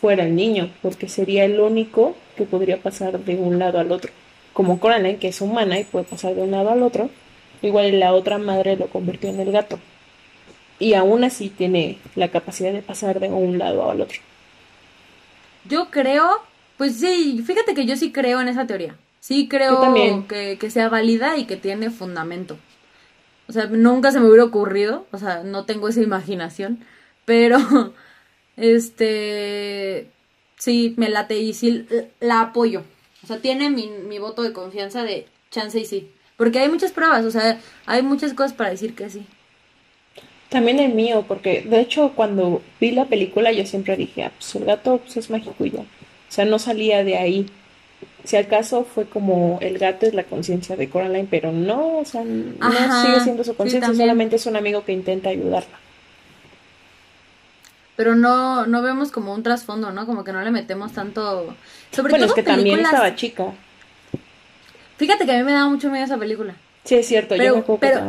fuera el niño, porque sería el único que podría pasar de un lado al otro. Como Coraline, que es humana y puede pasar de un lado al otro, igual la otra madre lo convirtió en el gato. Y aún así tiene la capacidad de pasar de un lado al otro. Yo creo, pues sí, fíjate que yo sí creo en esa teoría. Sí creo que, que, sea válida y que tiene fundamento. O sea, nunca se me hubiera ocurrido, o sea, no tengo esa imaginación, pero este sí me late y sí la apoyo. O sea, tiene mi, mi voto de confianza de chance y sí. Porque hay muchas pruebas, o sea, hay muchas cosas para decir que sí. También el mío, porque de hecho cuando vi la película yo siempre dije, ah, pues el gato pues, es mágico y ya. O sea, no salía de ahí si al caso fue como el gato es la conciencia de Coraline, pero no, o sea, no Ajá, sigue siendo su conciencia, sí, solamente es un amigo que intenta ayudarla. Pero no, no vemos como un trasfondo, ¿no? Como que no le metemos tanto. Sobre bueno, todo es que películas... también estaba chica. Fíjate que a mí me daba mucho miedo esa película. Sí, es cierto, pero, yo me pero,